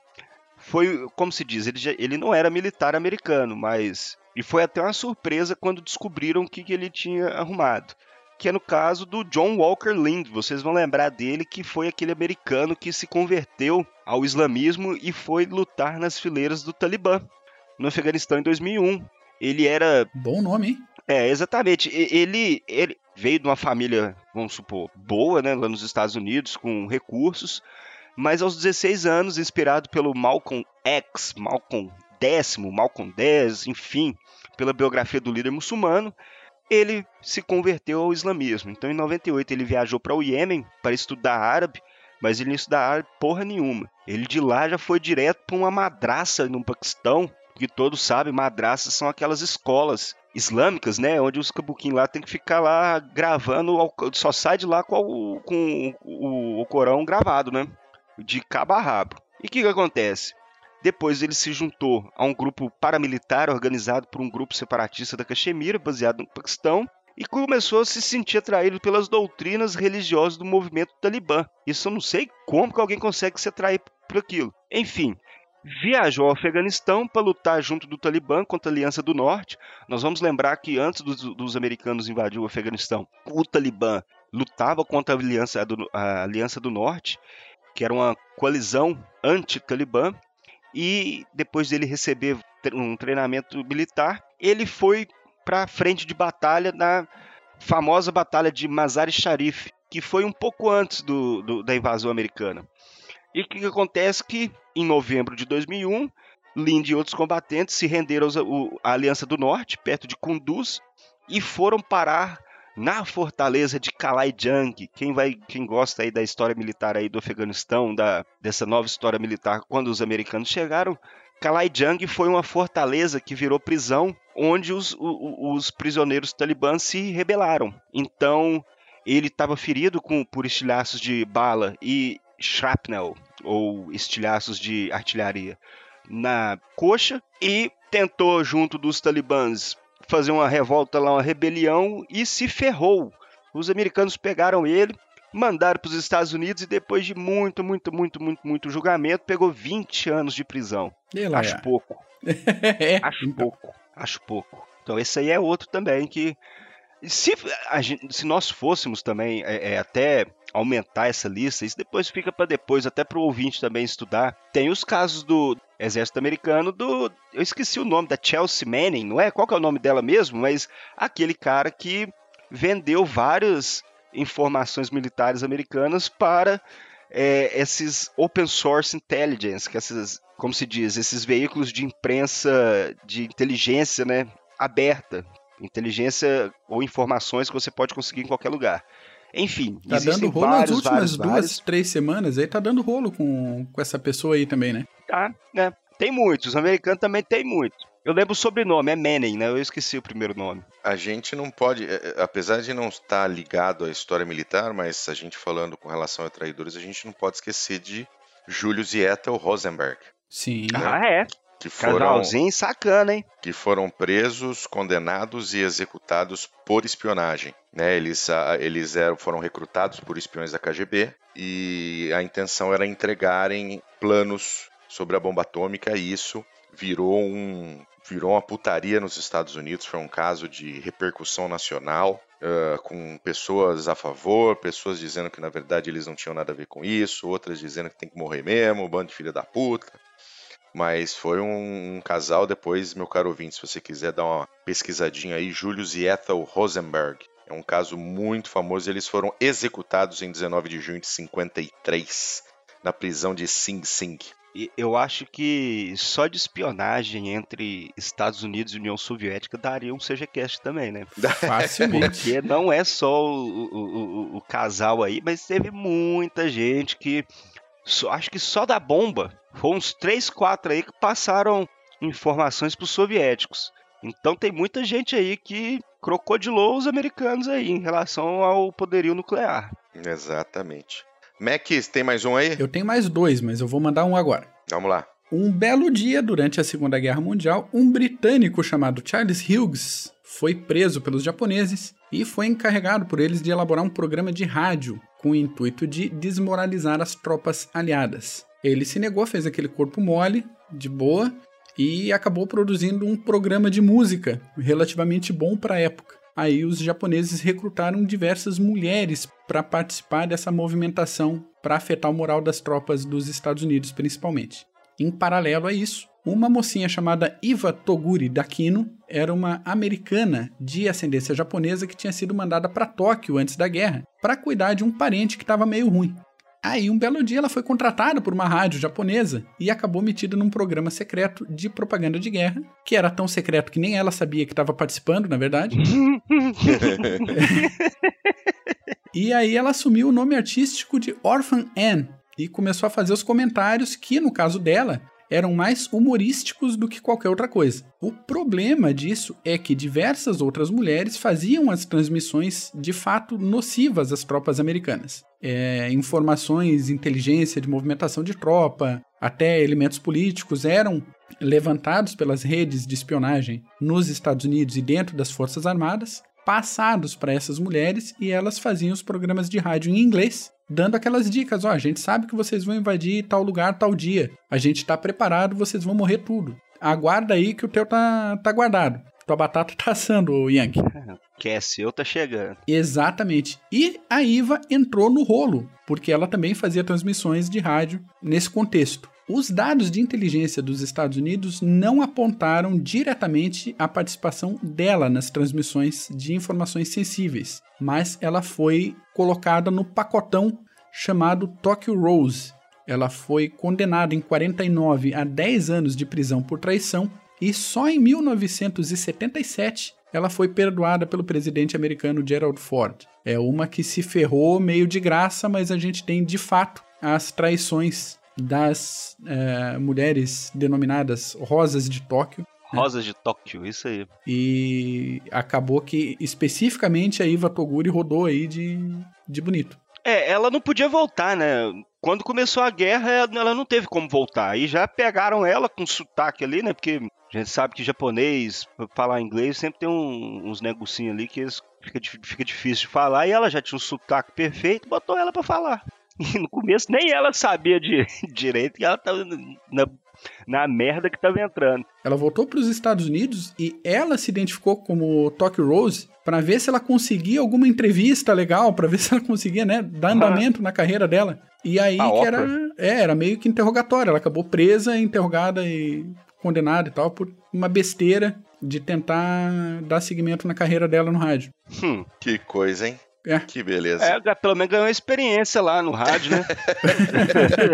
foi, como se diz, ele, já, ele não era militar americano, mas. E foi até uma surpresa quando descobriram o que, que ele tinha arrumado. Que é no caso do John Walker Lind. Vocês vão lembrar dele que foi aquele americano que se converteu ao islamismo e foi lutar nas fileiras do Talibã no Afeganistão em 2001. Ele era. Bom nome, hein? É, exatamente. Ele, ele veio de uma família, vamos supor, boa, né, lá nos Estados Unidos, com recursos, mas aos 16 anos, inspirado pelo Malcolm X, Malcolm X, Malcolm X, enfim, pela biografia do líder muçulmano, ele se converteu ao islamismo. Então, em 98, ele viajou para o Iêmen para estudar árabe, mas ele não estudar árabe porra nenhuma. Ele de lá já foi direto para uma madraça no Paquistão, que todos sabem, madraças são aquelas escolas islâmicas, né? Onde os cabuquinhos lá tem que ficar lá gravando, só sai de lá com o, com o, o Corão gravado, né? De cabo a rabo. E o que, que acontece? Depois ele se juntou a um grupo paramilitar organizado por um grupo separatista da Caxemira, baseado no Paquistão, e começou a se sentir atraído pelas doutrinas religiosas do movimento talibã. Isso eu não sei como que alguém consegue se atrair por aquilo. Enfim, viajou ao Afeganistão para lutar junto do Talibã contra a Aliança do Norte. Nós vamos lembrar que antes dos, dos americanos invadir o Afeganistão, o Talibã lutava contra a Aliança do, a Aliança do Norte, que era uma coalizão anti-Talibã, e depois dele receber um treinamento militar, ele foi para a frente de batalha na famosa Batalha de Mazar-e Sharif, que foi um pouco antes do, do, da invasão americana. E o que, acontece? Que em novembro de 2001, Lind e outros combatentes se renderam à Aliança do Norte, perto de Kunduz, e foram parar na fortaleza de Kalaijang. Quem vai, quem gosta aí da história militar aí do Afeganistão, da, dessa nova história militar quando os americanos chegaram, Kalaijang foi uma fortaleza que virou prisão, onde os, os, os prisioneiros talibãs se rebelaram. Então ele estava ferido com, por estilhaços de bala e shrapnel, ou estilhaços de artilharia, na coxa e tentou, junto dos talibãs, fazer uma revolta lá, uma rebelião e se ferrou. Os americanos pegaram ele, mandaram para os Estados Unidos e depois de muito, muito, muito, muito, muito julgamento, pegou 20 anos de prisão. Acho pouco. (laughs) é, Acho pouco. Acho pouco. Então esse aí é outro também que Se, gente, se nós fôssemos também é, é, até aumentar essa lista, isso depois fica para depois, até para o ouvinte também estudar. Tem os casos do exército americano do. Eu esqueci o nome da Chelsea Manning, não é? Qual que é o nome dela mesmo? Mas aquele cara que vendeu várias informações militares americanas para é, esses open source intelligence, que esses, como se diz, esses veículos de imprensa de inteligência, né, aberta, inteligência ou informações que você pode conseguir em qualquer lugar. Enfim, tá dando rolo vários, nas últimas vários, duas, vários. três semanas aí, tá dando rolo com, com essa pessoa aí também, né? Tá, né? Tem muitos, os americanos também tem muitos. Eu lembro o sobrenome, é Manning, né? Eu esqueci o primeiro nome. A gente não pode, é, é, apesar de não estar ligado à história militar, mas a gente falando com relação a traidores, a gente não pode esquecer de Julius e Ethel Rosenberg. Sim. Né? Ah, é? Que foram Canalzinho sacana, hein? Que foram presos, condenados e executados por espionagem. Né? Eles, eles eram, foram recrutados por espiões da KGB e a intenção era entregarem planos sobre a bomba atômica e isso virou um virou uma putaria nos Estados Unidos. Foi um caso de repercussão nacional. Uh, com pessoas a favor, pessoas dizendo que na verdade eles não tinham nada a ver com isso, outras dizendo que tem que morrer mesmo, bando de filha da puta. Mas foi um, um, casal, depois, meu caro ouvinte, se você quiser dar uma pesquisadinha aí, Julius e Ethel Rosenberg. É um caso muito famoso. Eles foram executados em 19 de junho de 53, na prisão de Sing Sing. Eu acho que só de espionagem entre Estados Unidos e União Soviética daria um CGCast também, né? (laughs) Facilmente. Porque não é só o, o, o, o casal aí, mas teve muita gente que só, acho que só da bomba, foram uns 3, 4 aí que passaram informações para os soviéticos. Então tem muita gente aí que crocodilou os americanos aí em relação ao poderio nuclear. Exatamente. Mac, tem mais um aí? Eu tenho mais dois, mas eu vou mandar um agora. Vamos lá. Um belo dia, durante a Segunda Guerra Mundial, um britânico chamado Charles Hughes foi preso pelos japoneses e foi encarregado por eles de elaborar um programa de rádio com o intuito de desmoralizar as tropas aliadas. Ele se negou, fez aquele corpo mole, de boa, e acabou produzindo um programa de música relativamente bom para a época. Aí os japoneses recrutaram diversas mulheres para participar dessa movimentação para afetar o moral das tropas dos Estados Unidos, principalmente. Em paralelo a isso, uma mocinha chamada Iva Toguri Dakino era uma americana de ascendência japonesa que tinha sido mandada para Tóquio antes da guerra para cuidar de um parente que estava meio ruim. Aí, um belo dia, ela foi contratada por uma rádio japonesa e acabou metida num programa secreto de propaganda de guerra, que era tão secreto que nem ela sabia que estava participando, na verdade. (laughs) e aí ela assumiu o nome artístico de Orphan Anne, e começou a fazer os comentários que, no caso dela, eram mais humorísticos do que qualquer outra coisa. O problema disso é que diversas outras mulheres faziam as transmissões de fato nocivas às tropas americanas. É, informações, inteligência de movimentação de tropa, até elementos políticos eram levantados pelas redes de espionagem nos Estados Unidos e dentro das Forças Armadas, passados para essas mulheres e elas faziam os programas de rádio em inglês dando aquelas dicas, ó, a gente sabe que vocês vão invadir tal lugar tal dia. A gente tá preparado, vocês vão morrer tudo. Aguarda aí que o teu tá, tá guardado. Tua batata tá assando, Yankee. Cassie, eu tá chegando. Exatamente. E a Iva entrou no rolo, porque ela também fazia transmissões de rádio nesse contexto. Os dados de inteligência dos Estados Unidos não apontaram diretamente a participação dela nas transmissões de informações sensíveis, mas ela foi colocada no pacotão chamado Tokyo Rose. Ela foi condenada em 49 a 10 anos de prisão por traição e só em 1977 ela foi perdoada pelo presidente americano Gerald Ford. É uma que se ferrou meio de graça, mas a gente tem de fato as traições das é, mulheres denominadas Rosas de Tóquio. Né? Rosas de Tóquio, isso aí. E acabou que especificamente a Iva Toguri rodou aí de, de bonito. É, ela não podia voltar, né? Quando começou a guerra, ela não teve como voltar. Aí já pegaram ela com sotaque ali, né? Porque a gente sabe que japonês, falar inglês, sempre tem um, uns negocinhos ali que eles, fica, fica difícil de falar. E ela já tinha um sotaque perfeito, botou ela para falar. E no começo nem ela sabia de, (laughs) direito que ela estava na, na merda que tava entrando. Ela voltou para os Estados Unidos e ela se identificou como Tokyo Rose para ver se ela conseguia alguma entrevista legal, para ver se ela conseguia, né, dar andamento na carreira dela. E aí A que era, é, era meio que interrogatório. Ela acabou presa, interrogada e condenada e tal por uma besteira de tentar dar seguimento na carreira dela no rádio. Hum. Que coisa, hein? É. Que beleza. É, pelo menos ganhou experiência lá no rádio, né? (laughs)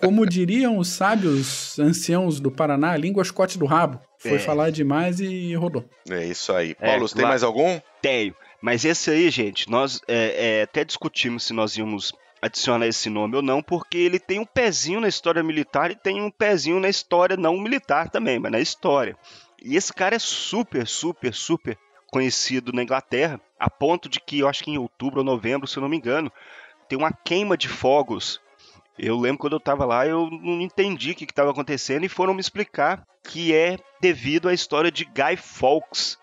Como diriam os sábios anciãos do Paraná, língua escote do rabo. Foi É. falar demais e rodou. É isso aí. É, Paulo, tem lá- mais algum? Tenho. Mas esse aí, gente, nós é, é, até discutimos se nós íamos adicionar esse nome ou não, porque ele tem um pezinho na história militar e tem um pezinho na história não militar também, mas na história. E esse cara é super, super, super conhecido na Inglaterra, a ponto de que eu acho que em outubro ou novembro, se eu não me engano, tem uma queima de fogos. Eu lembro quando eu estava lá, eu não entendi o que estava acontecendo e foram me explicar que é devido à história de Guy Fawkes.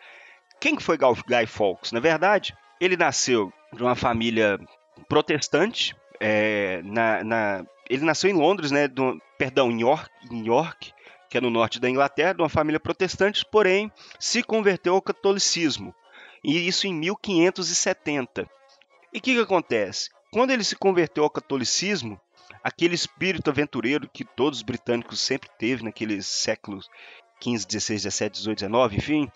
Quem que foi Guy Fawkes? Na verdade, ele nasceu de uma família protestante. é, na, na- ele nasceu em Londres, né? do- perdão, em York, em York, que é no norte da Inglaterra, de uma família protestante, porém se converteu ao catolicismo. E isso em 1570. E o que, que acontece? Quando ele se converteu ao catolicismo, aquele espírito aventureiro que todos os britânicos sempre teve naqueles séculos 15, 16, 17, 18, 19, enfim,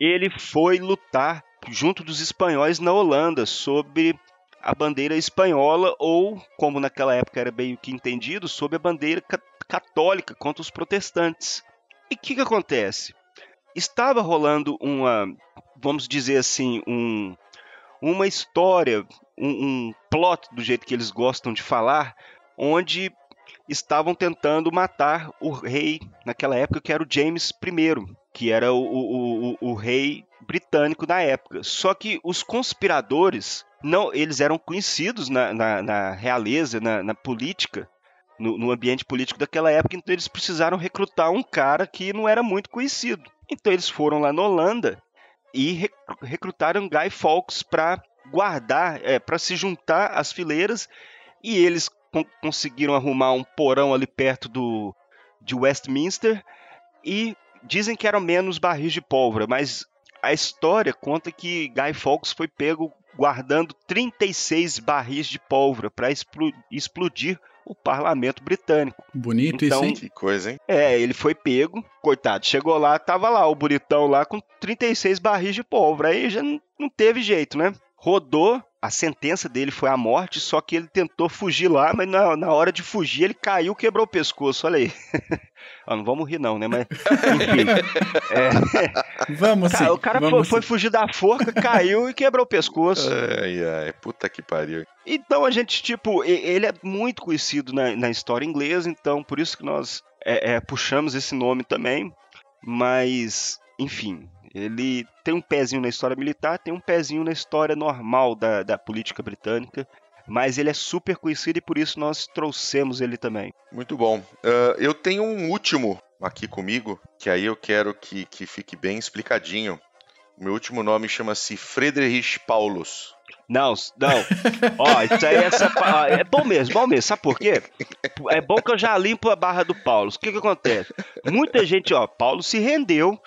ele foi lutar junto dos espanhóis na Holanda sob a bandeira espanhola ou, como naquela época era meio que entendido, sob a bandeira católica contra os protestantes. E o que, que acontece? Estava rolando uma, vamos dizer assim, um, uma história, um, um plot do jeito que eles gostam de falar, onde estavam tentando matar o rei naquela época, que era o James I, que era o, o, o, o rei britânico na época. Só que os conspiradores, não, eles eram conhecidos na, na, na realeza, na, na política, no, no ambiente político daquela época, então eles precisaram recrutar um cara que não era muito conhecido. Então eles foram lá na Holanda e rec- recrutaram Guy Fawkes para guardar, é, para se juntar às fileiras e eles con- conseguiram arrumar um porão ali perto do de Westminster e dizem que eram menos barris de pólvora, mas a história conta que Guy Fawkes foi pego guardando 36 barris de pólvora para explodir o parlamento britânico. Bonito Então- isso, hein? Que coisa, hein? É, ele foi pego, coitado, chegou lá, tava lá o bonitão lá com 36 barris de pólvora, aí já não não teve jeito, né? Rodou, a sentença dele foi a morte, só que ele tentou fugir lá, mas na, na hora de fugir ele caiu, quebrou o pescoço, olha aí. (laughs) Ó, não vamos rir não, né, mas enfim. (laughs) É, Vamos sim. cara, o cara foi, foi fugir da forca, caiu e quebrou o pescoço. Ai, ai, puta que pariu. Então a gente, tipo, ele é muito conhecido na, na história inglesa, então por isso que nós é, é, puxamos esse nome também. Mas, enfim, ele tem um pezinho na história militar, tem um pezinho na história normal da, da política britânica. Mas ele é super conhecido e por isso nós trouxemos ele também. Muito bom. Ah, eu tenho um último aqui comigo, que aí eu quero que, que fique bem explicadinho. O meu último nome chama-se Friedrich Paulus. Não, não. Ó, isso aí é, é bom mesmo, bom mesmo. Sabe por quê? É bom que eu já limpo a barra do Paulo. O que que acontece? Muita gente, ó, Paulo se rendeu,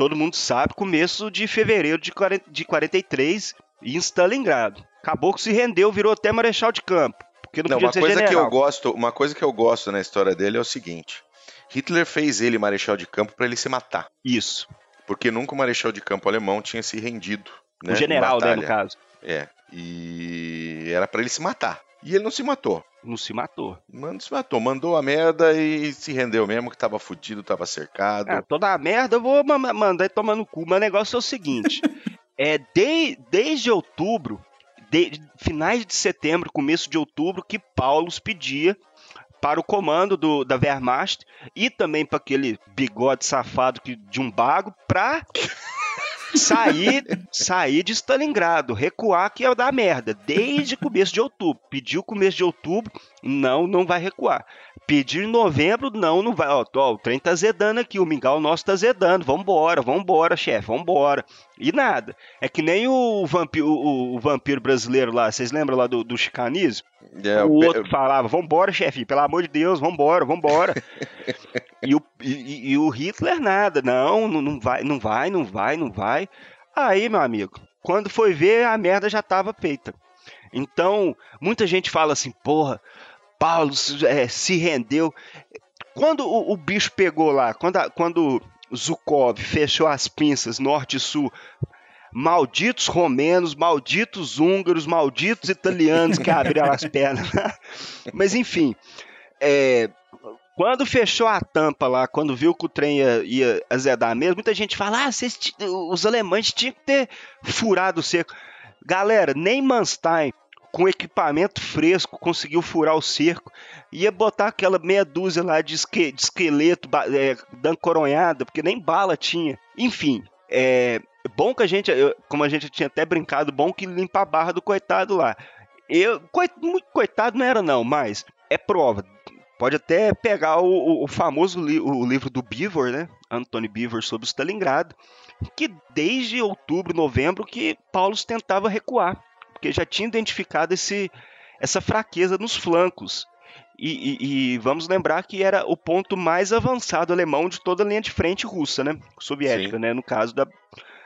todo mundo sabe, começo de fevereiro de 40 de 43 em Stalingrado. Acabou que se rendeu, virou até marechal de campo. Porque não, Não, uma coisa que general. eu gosto, uma coisa que eu gosto na história dele é o seguinte: Hitler fez ele marechal de campo para ele se matar, Isso. porque nunca o marechal de campo alemão tinha se rendido. Né, o general, né, no caso. É. E era para ele se matar. E ele não se matou. Não se matou. Não se matou, mandou a merda e se rendeu mesmo, que tava fudido, tava cercado. Ah, toda a merda eu vou ma- ma- mandar e tomar no cu. Mas o negócio é o seguinte: (laughs) é de- desde outubro, de, finais de setembro, começo de outubro, que Paulus pedia para o comando do, da Wehrmacht e também para aquele bigode safado que, de um bago para (laughs) sair, sair de Stalingrado, recuar que ia dar merda, desde começo de outubro. Pediu começo de outubro, não, não vai recuar. Pedir em novembro, não, não vai. Ó, ó, o trem tá zedando aqui, o mingau nosso tá zedando. Vambora, vambora, chefe, vambora. E nada. É que nem o vampiro, o, o vampiro brasileiro lá, vocês lembram lá do, do chicanismo? É, o outro falava, vambora, chefe, pelo amor de Deus, vambora, vambora. (laughs) e, o, e, e o Hitler nada, não, não, não vai, não vai, não vai, não vai. Aí, meu amigo, quando foi ver, a merda já tava feita. Então, muita gente fala assim, porra, Paulo se- é, se rendeu. Quando o, o bicho pegou lá, quando, a- quando Zukov fechou as pinças norte e sul, malditos romenos, malditos húngaros, malditos italianos que abriram as pernas. (laughs) Mas enfim, é, quando fechou a tampa lá, quando viu que o trem ia, ia azedar mesmo, muita gente fala: ah, vocês os alemães tinham que ter furado o cerco. Galera, nem Manstein, com equipamento fresco, conseguiu furar o cerco. Ia botar aquela meia dúzia lá de, esque- de esqueleto é, dando coronhada, porque nem bala tinha. Enfim, é bom que a gente, como a gente tinha até brincado, bom que limpa a barra do coitado lá. Eu, muito coitado não era não, mas é prova. Pode até pegar o, o- o famoso li- o livro do Beaver, né? Anthony Beaver sobre Stalingrado, que desde outubro, novembro, que Paulo tentava recuar, porque já tinha identificado esse, essa fraqueza nos flancos. E, e- e vamos lembrar que era o ponto mais avançado alemão de toda a linha de frente russa, né? Soviética, Sim. né? No caso da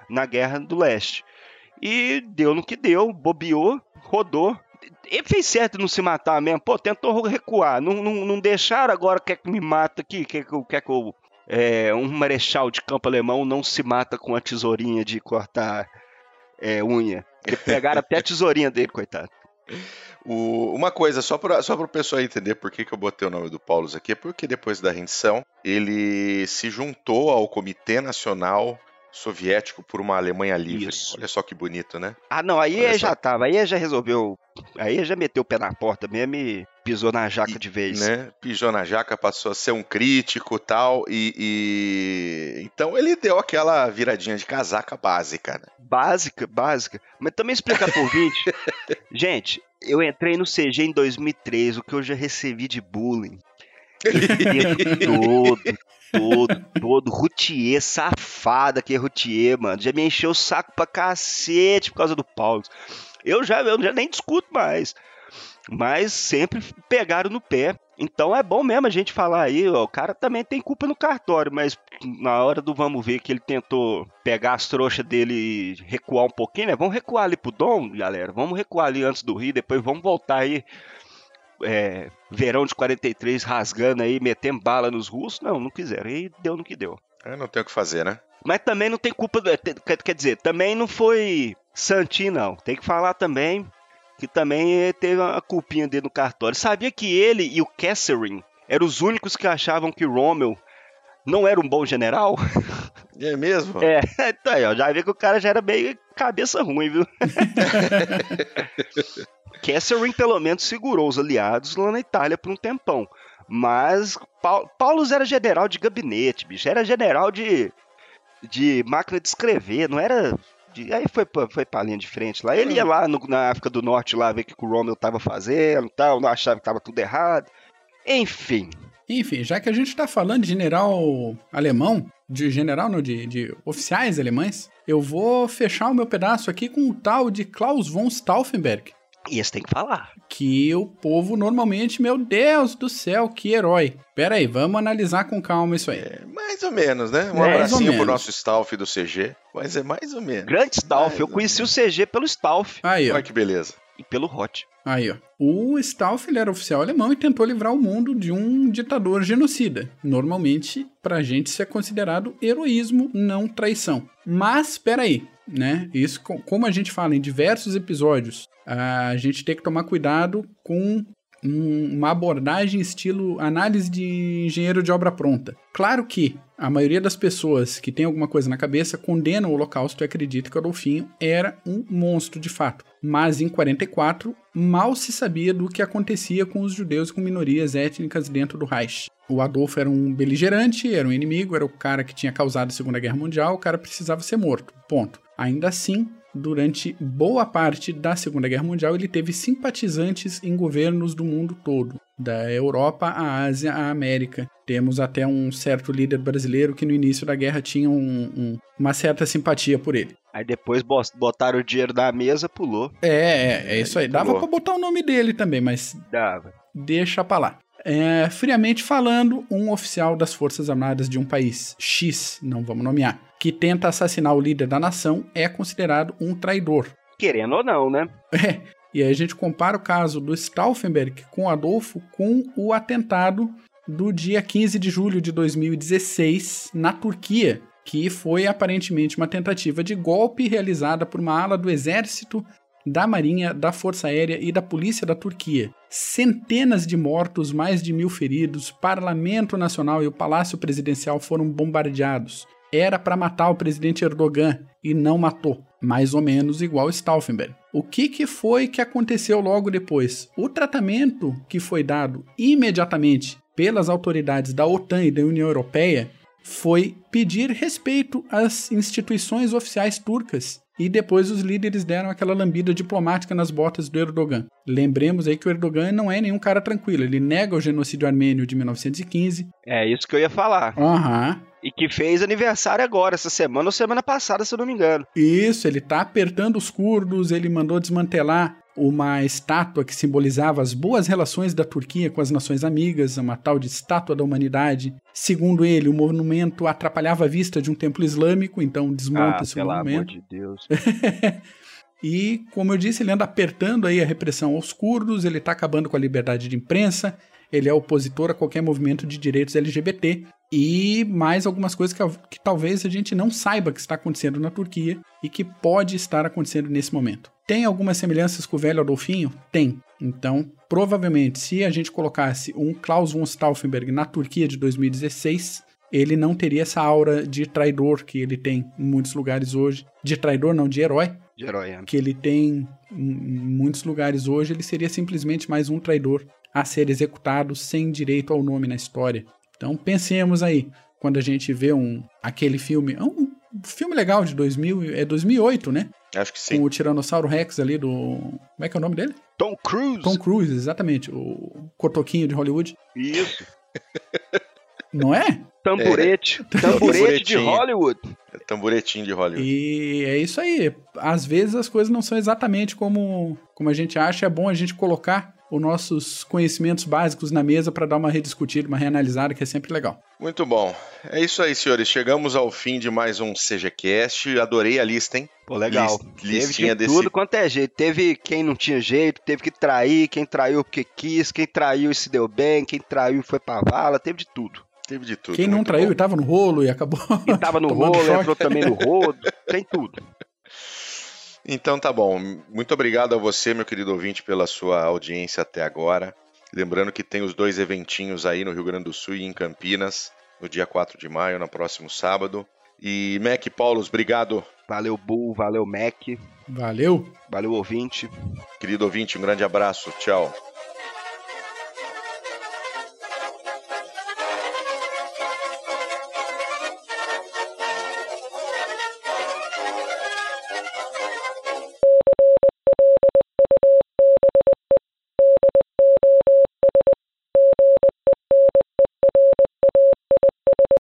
na Guerra do Leste. E deu no que deu, bobeou, rodou. Ele fez certo não se matar mesmo. Pô, tentou recuar. Não, não, não deixaram agora quer que me mata aqui. Quer que, eu- quer que eu, é, um marechal de campo alemão não se mata com a tesourinha de cortar é, unha. Ele pegaram até a tesourinha dele, coitado. O- uma coisa, só para só o pessoal entender por que, que eu botei o nome do Paulus aqui, é porque depois da rendição ele se juntou ao Comitê Nacional Soviético por uma Alemanha livre. Isso. Olha só que bonito, né? Ah, não, aí já tava, aí já resolveu. Aí já meteu o pé na porta mesmo e pisou na jaca E- de vez. Né? Pijou na jaca, passou a ser um crítico tal, e, e então ele deu aquela viradinha de casaca básica, né? Básica, básica. Mas também explicar por 20. (laughs) Gente, eu entrei no CG em 2003, o que eu já recebi de bullying. (laughs) Todo, todo, todo. Routier, safada que é routier, mano. Já me encheu o saco pra cacete por causa do Paulo. Eu já, eu já nem discuto mais. Mas sempre pegaram no pé. Então é bom mesmo a gente falar aí, ó, o cara também tem culpa no cartório, mas na hora do vamos ver que ele tentou pegar as trouxas dele e recuar um pouquinho, né? Vamos recuar ali pro Dom, galera. Vamos recuar ali antes do Rio, depois vamos voltar aí. é, verão de 43 rasgando aí, metendo bala nos russos. Não, não quiseram. Aí deu no que deu. Eu não tem o que fazer, né? Mas também não tem culpa. do- Quer quer dizer, também não foi Santinho, não. Tem que falar também que também eh, teve uma culpinha dele no cartório. Sabia que ele e o Catherine eram os únicos que achavam que Rommel não era um bom general? (laughs) É mesmo? É, (laughs) então aí, ó, já vê que o cara já era meio cabeça ruim, viu? (laughs) Catherine pelo menos segurou os aliados lá na Itália por um tempão. Mas Pau- Paulus era general de gabinete, bicho. Era general de, de máquina de escrever, não era. De- aí foi pra, foi pra linha de frente lá. Ele ia lá no- na África do Norte lá ver o que o Rommel tava fazendo e tal, não achava que tava tudo errado. Enfim, Enfim, já que a gente tá falando de general alemão, de general não, de, de oficiais alemães, eu vou fechar o meu pedaço aqui com o tal de Klaus von Stauffenberg. E esse tem que falar. Que o povo normalmente, meu Deus do céu, que herói. Pera aí, vamos analisar com calma isso aí. É, mais ou menos, né? Um Mais ou abracinho pro nosso staff do CG, mas é mais ou menos. Grande Stauff, Mais eu conheci o CG pelo Stauff Aí, ó. Olha que beleza. e pelo Hot. Aí, ó. O Stauff ele era oficial alemão e tentou livrar o mundo de um ditador genocida. Normalmente, pra gente, isso é considerado heroísmo, não traição. Mas, peraí, né? Isso, co- como a gente fala em diversos episódios, a gente tem que tomar cuidado com um- uma abordagem estilo análise de engenheiro de obra pronta. Claro que a maioria das pessoas que tem alguma coisa na cabeça condena o Holocausto e acredita que Adolfinho era um monstro de fato. Mas em 44, mal se sabia do que acontecia com os judeus e com minorias étnicas dentro do Reich. O Adolfo era um beligerante, era um inimigo, era o cara que tinha causado a Segunda Guerra Mundial, o cara precisava ser morto. Ponto. Ainda assim, durante boa parte da Segunda Guerra Mundial, ele teve simpatizantes em governos do mundo todo, da Europa à Ásia à América. Temos até um certo líder brasileiro que no início da guerra tinha um, um, uma certa simpatia por ele. Aí depois botaram o dinheiro na mesa, pulou. É, é, é isso aí. Dava para botar o nome dele também, mas. Dava. Deixa pra lá. É, friamente falando, um oficial das Forças Armadas de um país X, não vamos nomear, que tenta assassinar o líder da nação é considerado um traidor. Querendo ou não, né? (laughs) É. E aí a gente compara o caso do Stauffenberg com Adolfo com o atentado do dia 15 de julho de 2016 na Turquia, que foi aparentemente uma tentativa de golpe realizada por uma ala do exército da Marinha, da Força Aérea e da Polícia da Turquia. Centenas de mortos, mais de mil feridos, Parlamento Nacional e o Palácio Presidencial foram bombardeados. Era para matar o presidente Erdogan e não matou, mais ou menos igual Stauffenberg. O que, que foi que aconteceu logo depois? O tratamento que foi dado imediatamente pelas autoridades da OTAN e da União Europeia foi pedir respeito às instituições oficiais turcas e depois os líderes deram aquela lambida diplomática nas botas do Erdogan. Lembremos aí que o Erdogan não é nenhum cara tranquilo, ele nega o genocídio armênio de 1915. É isso que eu ia falar. Aham. Uhum. E que fez aniversário agora, essa semana ou semana passada, se eu não me engano. Isso, ele tá apertando os curdos, ele mandou desmantelar uma estátua que simbolizava as boas relações da Turquia com as nações amigas, uma tal de estátua da humanidade. Segundo ele, o monumento atrapalhava a vista de um templo islâmico, então desmonta-se ah, o monumento. Amor de Deus. (laughs) e, como eu disse, ele anda apertando aí a repressão aos curdos, ele está acabando com a liberdade de imprensa, ele é opositor a qualquer movimento de direitos LGBT e mais algumas coisas que, que talvez a gente não saiba que está acontecendo na Turquia e que pode estar acontecendo nesse momento. Tem algumas semelhanças com o velho Adolfinho? Tem. Então, provavelmente, se a gente colocasse um Klaus von Stauffenberg na Turquia de 2016, ele não teria essa aura de traidor que ele tem em muitos lugares hoje. De traidor, não, de herói. De herói, é. Que ele tem em muitos lugares hoje. Ele seria simplesmente mais um traidor a ser executado sem direito ao nome na história. Então, pensemos aí, quando a gente vê um aquele filme, um filme legal de 2000, é 2008, né? Acho que sim. Com o Tiranossauro Rex ali do. Como é que é o nome dele? Tom Cruise. Tom Cruise, exatamente. O cotoquinho de Hollywood. Isso. (laughs) Não é? Tamburete. É. Tamburete de Hollywood. É tamburetinho de Hollywood. E é isso aí. Às vezes as coisas não são exatamente como, como a gente acha. É bom a gente colocar os nossos conhecimentos básicos na mesa para dar uma rediscutida, uma reanalisada, que é sempre legal. Muito bom. É isso aí, senhores. Chegamos ao fim de mais um CGCast. Adorei a lista, hein? Pô, legal. List, listinha teve de tudo quanto é jeito. Teve quem não tinha jeito, teve que trair, quem traiu porque quis, quem traiu e se deu bem, quem traiu e foi pra vala, teve de tudo. Teve de tudo. Quem não traiu bom. e tava no rolo e acabou. E tava no (laughs) rolo, choque. entrou também no rodo, (laughs) tem tudo. Então tá bom. Muito obrigado a você, meu querido ouvinte, pela sua audiência até agora. Lembrando que tem os dois eventinhos aí no Rio Grande do Sul e em Campinas, no dia 4 de maio, no próximo sábado. E Mac Paulos, obrigado. Valeu, Bull, valeu, Mac. Valeu. Valeu, ouvinte. Querido ouvinte, um grande abraço. Tchau.